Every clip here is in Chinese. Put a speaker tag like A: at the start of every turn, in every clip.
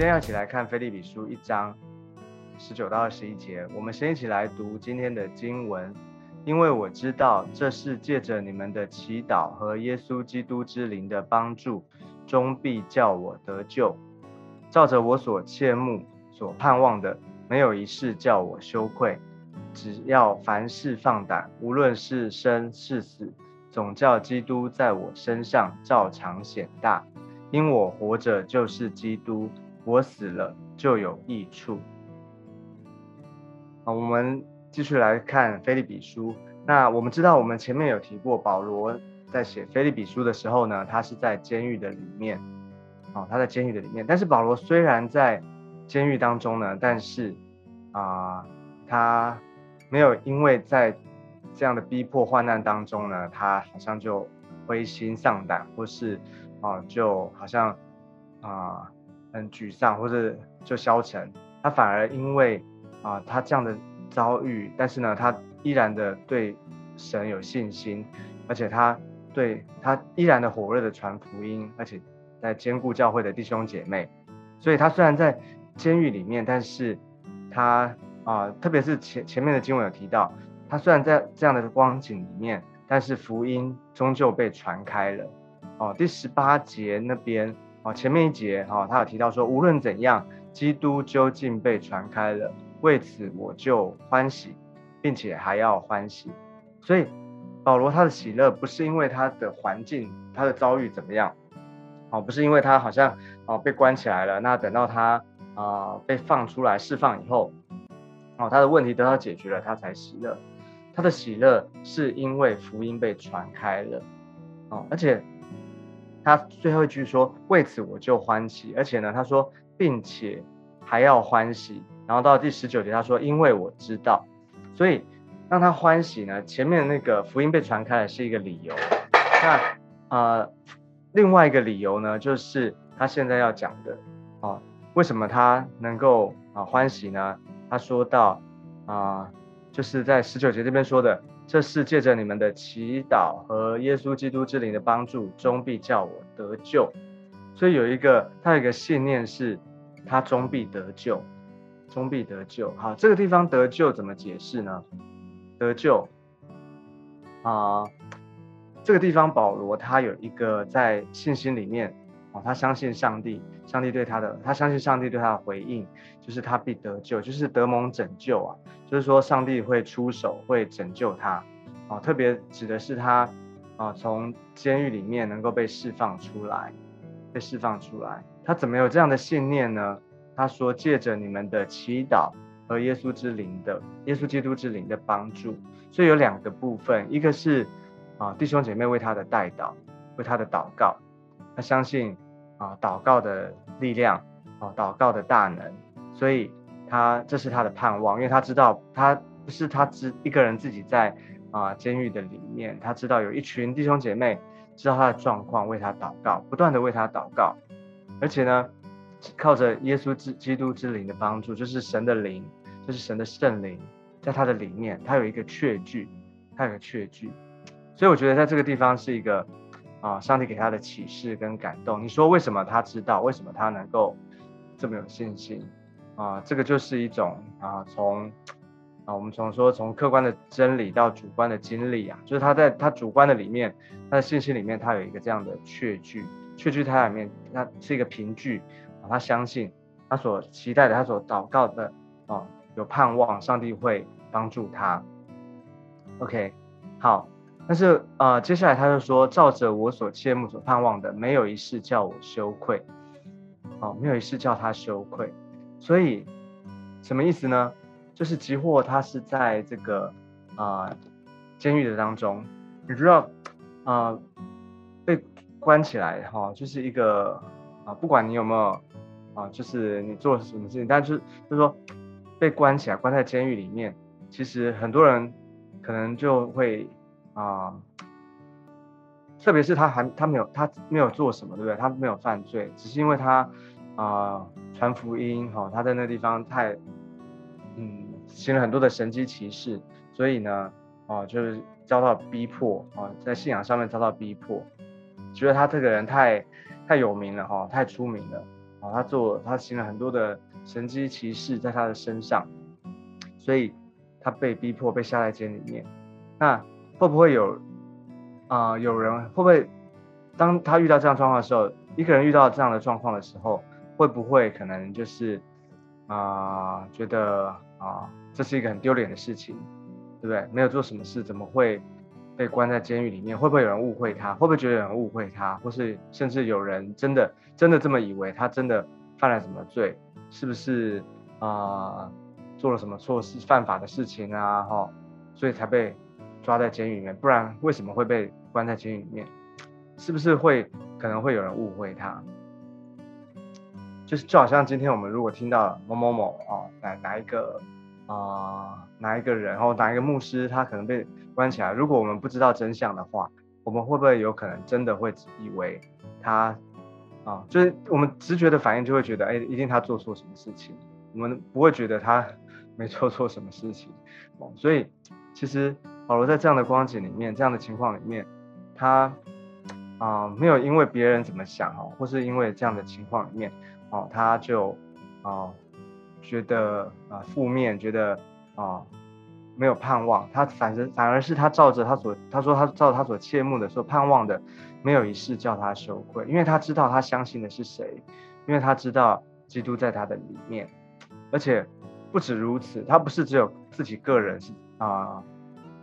A: 今天要一起来看《菲利比书》一章十九到二十一节。我们先一起来读今天的经文，因为我知道这是借着你们的祈祷和耶稣基督之灵的帮助，终必叫我得救。照着我所切慕、所盼望的，没有一事叫我羞愧。只要凡事放胆，无论是生是死，总叫基督在我身上照常显大。因我活着就是基督。我死了就有益处。好，我们继续来看《菲利比书》。那我们知道，我们前面有提过，保罗在写《菲利比书》的时候呢，他是在监狱的里面。哦，他在监狱的里面。但是保罗虽然在监狱当中呢，但是啊，他没有因为在这样的逼迫患难当中呢，他好像就灰心丧胆，或是啊，就好像啊。很沮丧，或者就消沉，他反而因为啊他这样的遭遇，但是呢，他依然的对神有信心，而且他对他依然的火热的传福音，而且在兼顾教会的弟兄姐妹，所以他虽然在监狱里面，但是他啊，特别是前前面的经文有提到，他虽然在这样的光景里面，但是福音终究被传开了。哦，第十八节那边。哦，前面一节哈，他有提到说，无论怎样，基督究竟被传开了，为此我就欢喜，并且还要欢喜。所以保罗他的喜乐不是因为他的环境、他的遭遇怎么样，哦，不是因为他好像哦被关起来了，那等到他啊被放出来释放以后，哦他的问题得到解决了，他才喜乐。他的喜乐是因为福音被传开了，哦，而且。他最后一句说：“为此我就欢喜，而且呢，他说，并且还要欢喜。然后到第十九节，他说，因为我知道，所以让他欢喜呢。前面那个福音被传开了是一个理由，那呃，另外一个理由呢，就是他现在要讲的啊，为什么他能够啊欢喜呢？他说到啊，就是在十九节这边说的。”这是借着你们的祈祷和耶稣基督之灵的帮助，终必叫我得救。所以有一个，他有一个信念是，他终必得救，终必得救。好，这个地方得救怎么解释呢？得救啊，这个地方保罗他有一个在信心里面哦，他相信上帝，上帝对他的，他相信上帝对他的回应，就是他必得救，就是得蒙拯救啊。就是说，上帝会出手，会拯救他，啊，特别指的是他，啊，从监狱里面能够被释放出来，被释放出来。他怎么有这样的信念呢？他说，借着你们的祈祷和耶稣之灵的耶稣基督之灵的帮助，所以有两个部分，一个是啊，弟兄姐妹为他的代祷，为他的祷告，他相信啊，祷告的力量，啊，祷告的大能，所以。他这是他的盼望，因为他知道他不是他自一个人自己在啊监狱的里面，他知道有一群弟兄姐妹知道他的状况，为他祷告，不断的为他祷告，而且呢，靠着耶稣之基督之灵的帮助，就是神的灵，就是神的圣灵，在他的里面，他有一个确据，他有个确据，所以我觉得在这个地方是一个啊上帝给他的启示跟感动。你说为什么他知道？为什么他能够这么有信心？啊，这个就是一种啊，从啊，我们从说从客观的真理到主观的经历啊，就是他在他主观的里面，他的信心里面，他有一个这样的确据，确据他里面，他是一个凭据啊，他相信他所期待的，他所祷告的啊，有盼望，上帝会帮助他。OK，好，但是啊，接下来他就说，照着我所切慕所盼望的，没有一事叫我羞愧，哦，没有一事叫他羞愧。所以，什么意思呢？就是吉货他是在这个啊监狱的当中，你知道啊被关起来哈，就是一个啊不管你有没有啊，就是你做什么事情，但是就是说被关起来，关在监狱里面，其实很多人可能就会啊，特别是他还他没有他没有做什么，对不对？他没有犯罪，只是因为他啊。传福音哈，他在那地方太，嗯，行了很多的神机骑士，所以呢，哦，就是遭到逼迫啊，在信仰上面遭到逼迫，觉得他这个人太太有名了哈，太出名了，啊，他做他行了很多的神机骑士在他的身上，所以他被逼迫被下在监里面。那会不会有啊？有人会不会当他遇到这样状况的时候，一个人遇到这样的状况的时候，会不会可能就是啊，觉得啊，这是一个很丢脸的事情，对不对？没有做什么事，怎么会被关在监狱里面？会不会有人误会他？会不会觉得有人误会他？或是甚至有人真的真的这么以为他真的犯了什么罪？是不是啊做了什么错事、犯法的事情啊？哈，所以才被。抓在监狱里面，不然为什么会被关在监狱里面？是不是会可能会有人误会他？就是就好像今天我们如果听到某某某啊，哪哪一个啊，哪一个人，然后哪一个牧师他可能被关起来，如果我们不知道真相的话，我们会不会有可能真的会以为他啊，就是我们直觉的反应就会觉得，哎，一定他做错什么事情，我们不会觉得他 没做错什么事情。哦，所以其实。保罗在这样的光景里面，这样的情况里面，他啊没有因为别人怎么想哦，或是因为这样的情况里面哦，他就啊觉得啊负面，觉得啊没有盼望。他反正反而是他照着他所他说他照他所切慕的所盼望的，没有一事叫他羞愧，因为他知道他相信的是谁，因为他知道基督在他的里面，而且不止如此，他不是只有自己个人是啊。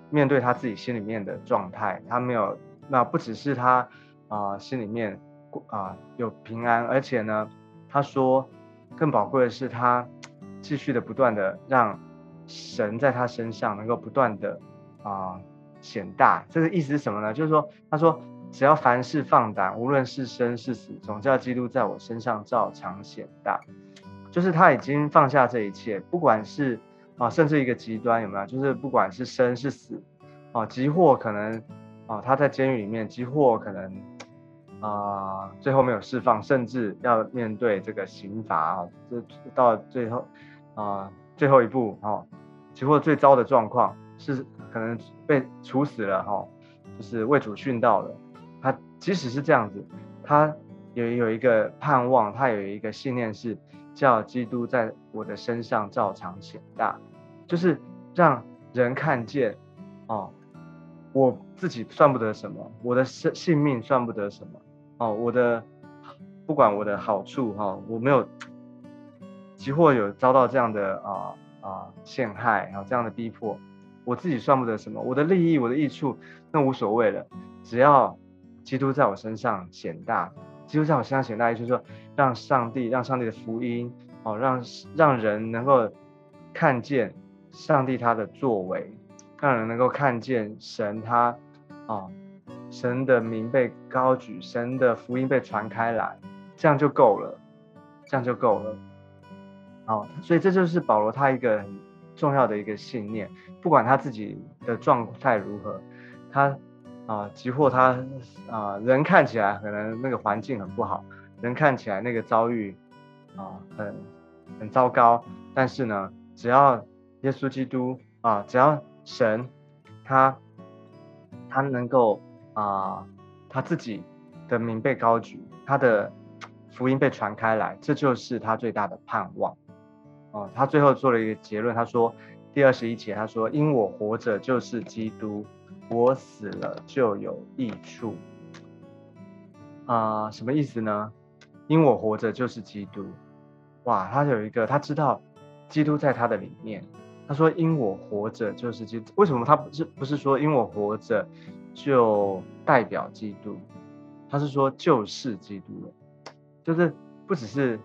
A: 面对他自己心里面的状态，他没有，那不只是他啊心里面啊有平安，而且呢，他说更宝贵的是他继续的不断的让神在他身上能够不断的啊显大。这个意思是什么呢？就是说，他说只要凡事放胆，无论是生是死，总叫基督在我身上照常显大。就是他已经放下这一切，不管是。啊，甚至一个极端有没有？就是不管是生是死，啊，即或可能，啊，他在监狱里面，即或可能，啊，最后没有释放，甚至要面对这个刑罚啊，这到最后，啊，最后一步，哈，即或最糟的状况是可能被处死了，哈，就是为主殉道了。他即使是这样子，他有有一个盼望，他有一个信念是。叫基督在我的身上照常显大，就是让人看见，哦，我自己算不得什么，我的生性命算不得什么，哦，我的不管我的好处哈，我没有，即或有遭到这样的啊啊陷害，然后这样的逼迫，我自己算不得什么，我的利益，我的益处，那无所谓了，只要基督在我身上显大。基督教我身上显大，就是说，让上帝，让上帝的福音，哦，让让人能够看见上帝他的作为，让人能够看见神他，哦，神的名被高举，神的福音被传开来，这样就够了，这样就够了。哦，所以这就是保罗他一个很重要的一个信念，不管他自己的状态如何，他。啊，即或他啊，人看起来可能那个环境很不好，人看起来那个遭遇啊很很糟糕，但是呢，只要耶稣基督啊，只要神他他能够啊，他自己的名被高举，他的福音被传开来，这就是他最大的盼望。哦，他最后做了一个结论，他说第二十一节，他说因我活着就是基督。我死了就有益处啊？什么意思呢？因我活着就是基督。哇，他有一个，他知道基督在他的里面。他说：“因我活着就是基督。”为什么他不是不是说因我活着就代表基督？他是说就是基督了，就是不只是。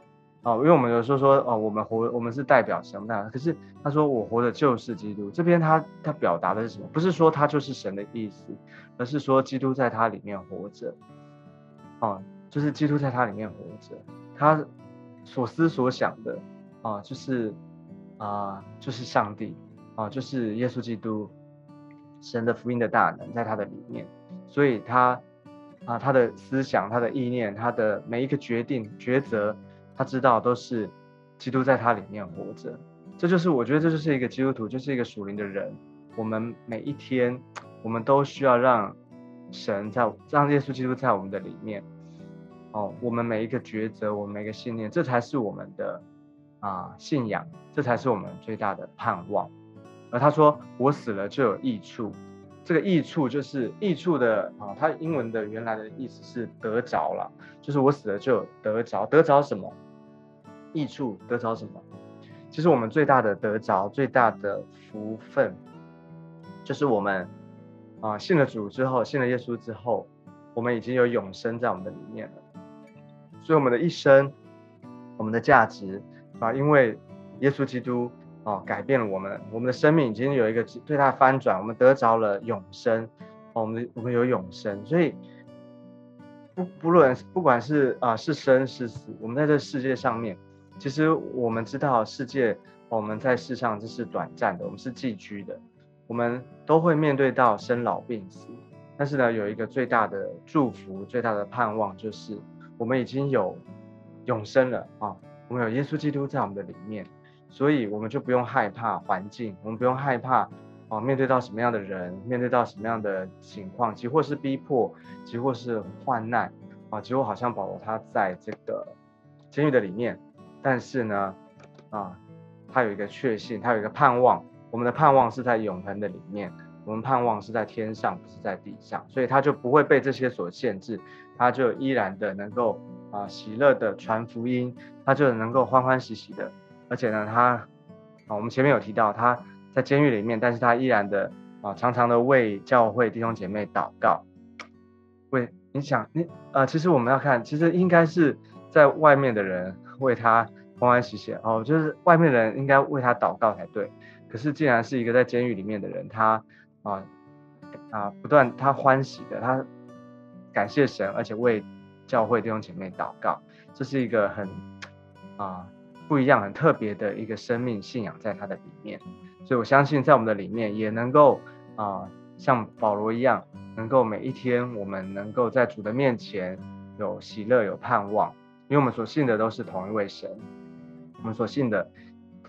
A: 哦，因为我们有时候说，哦，我们活，我们是代表什么的？可是他说，我活的就是基督。这边他他表达的是什么？不是说他就是神的意思，而是说基督在他里面活着。哦，就是基督在他里面活着，他所思所想的，啊，就是啊，就是上帝，啊，就是耶稣基督，神的福音的大能在他的里面，所以他啊，他的思想、他的意念、他的每一个决定、抉择。他知道都是基督在他里面活着，这就是我觉得这就是一个基督徒，就是一个属灵的人。我们每一天，我们都需要让神在让耶稣基督在我们的里面，哦，我们每一个抉择，我们每一个信念，这才是我们的啊信仰，这才是我们最大的盼望。而他说：“我死了就有益处。”这个益处就是益处的啊，它英文的原来的意思是得着了，就是我死了就得着，得着什么？益处得着什么？其实我们最大的得着、最大的福分，就是我们啊信了主之后，信了耶稣之后，我们已经有永生在我们的里面了。所以我们的一生，我们的价值啊，因为耶稣基督。哦，改变了我们，我们的生命已经有一个最大的翻转，我们得着了永生。我们我们有永生，所以不不论不管是啊是生是死，我们在这世界上面，其实我们知道世界我们在世上这是短暂的，我们是寄居的，我们都会面对到生老病死。但是呢，有一个最大的祝福、最大的盼望，就是我们已经有永生了啊！我们有耶稣基督在我们的里面。所以我们就不用害怕环境，我们不用害怕哦，面对到什么样的人，面对到什么样的情况，即或是逼迫，即或是患难啊，即或好像保罗他在这个监狱的里面，但是呢，啊，他有一个确信，他有一个盼望，我们的盼望是在永恒的里面，我们盼望是在天上，不是在地上，所以他就不会被这些所限制，他就依然的能够啊喜乐的传福音，他就能够欢欢喜喜的。而且呢，他啊，我们前面有提到他在监狱里面，但是他依然的啊，常常的为教会弟兄姐妹祷告。为你想你啊，其实我们要看，其实应该是在外面的人为他欢欢喜喜哦，就是外面的人应该为他祷告才对。可是既然是一个在监狱里面的人，他啊啊不断他欢喜的，他感谢神，而且为教会弟兄姐妹祷告，这是一个很啊。不一样、很特别的一个生命信仰在他的里面，所以我相信在我们的里面也能够啊，像保罗一样，能够每一天我们能够在主的面前有喜乐、有盼望，因为我们所信的都是同一位神，我们所信的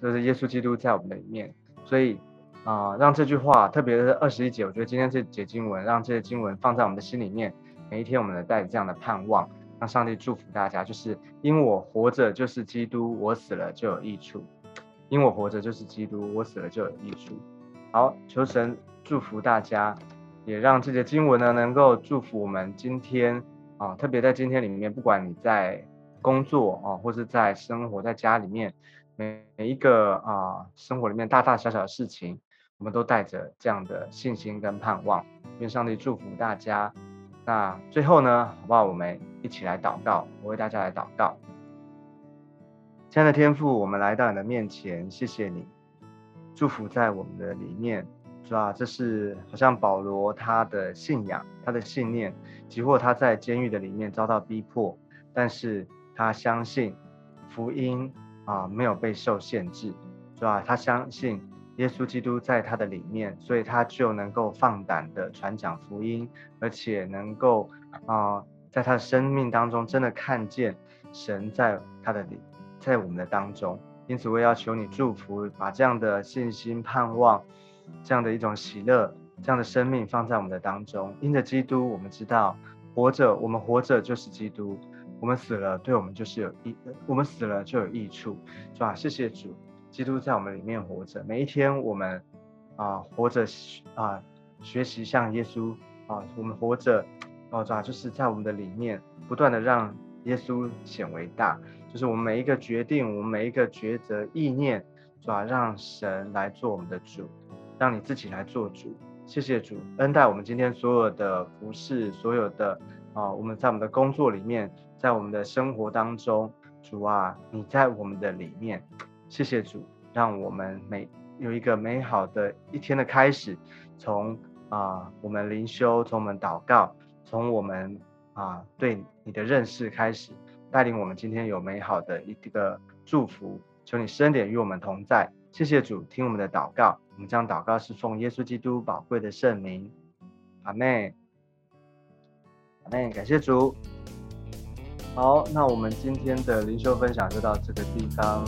A: 就是耶稣基督在我们的里面，所以啊，让这句话，特别是二十一节，我觉得今天这节经文，让这些经文放在我们的心里面，每一天我们能带着这样的盼望。让上帝祝福大家，就是因我活着就是基督，我死了就有益处；因我活着就是基督，我死了就有益处。好，求神祝福大家，也让这些经文呢能够祝福我们今天啊，特别在今天里面，不管你在工作啊，或是在生活在家里面，每每一个啊生活里面大大小小的事情，我们都带着这样的信心跟盼望，愿上帝祝福大家。那最后呢，好不好？我们一起来祷告，我为大家来祷告。亲爱的天父，我们来到你的面前，谢谢你，祝福在我们的里面，是吧？这是好像保罗他的信仰，他的信念，即或他在监狱的里面遭到逼迫，但是他相信福音啊，没有被受限制，是吧？他相信。耶稣基督在他的里面，所以他就能够放胆的传讲福音，而且能够啊，在他的生命当中真的看见神在他的里，在我们的当中。因此，我也要求你祝福，把这样的信心、盼望，这样的一种喜乐，这样的生命放在我们的当中。因着基督，我们知道活着，我们活着就是基督；我们死了，对我们就是有益，我们死了就有益处，是吧？谢谢主。基督在我们里面活着，每一天我们啊活着啊学习像耶稣啊，我们活着哦，主就是在我们的里面不断的让耶稣显为大，就是我们每一个决定，我们每一个抉择意念，主要让神来做我们的主，让你自己来做主。谢谢主恩待我们今天所有的服饰，所有的啊我们在我们的工作里面，在我们的生活当中，主啊你在我们的里面。谢谢主，让我们每有一个美好的一天的开始。从啊，我们灵修，从我们祷告，从我们啊对你的认识开始，带领我们今天有美好的一个祝福。求你深点与我们同在。谢谢主，听我们的祷告。我们将祷告是奉耶稣基督宝贵的圣名。阿妹，阿妹，感谢主。好，那我们今天的灵修分享就到这个地方。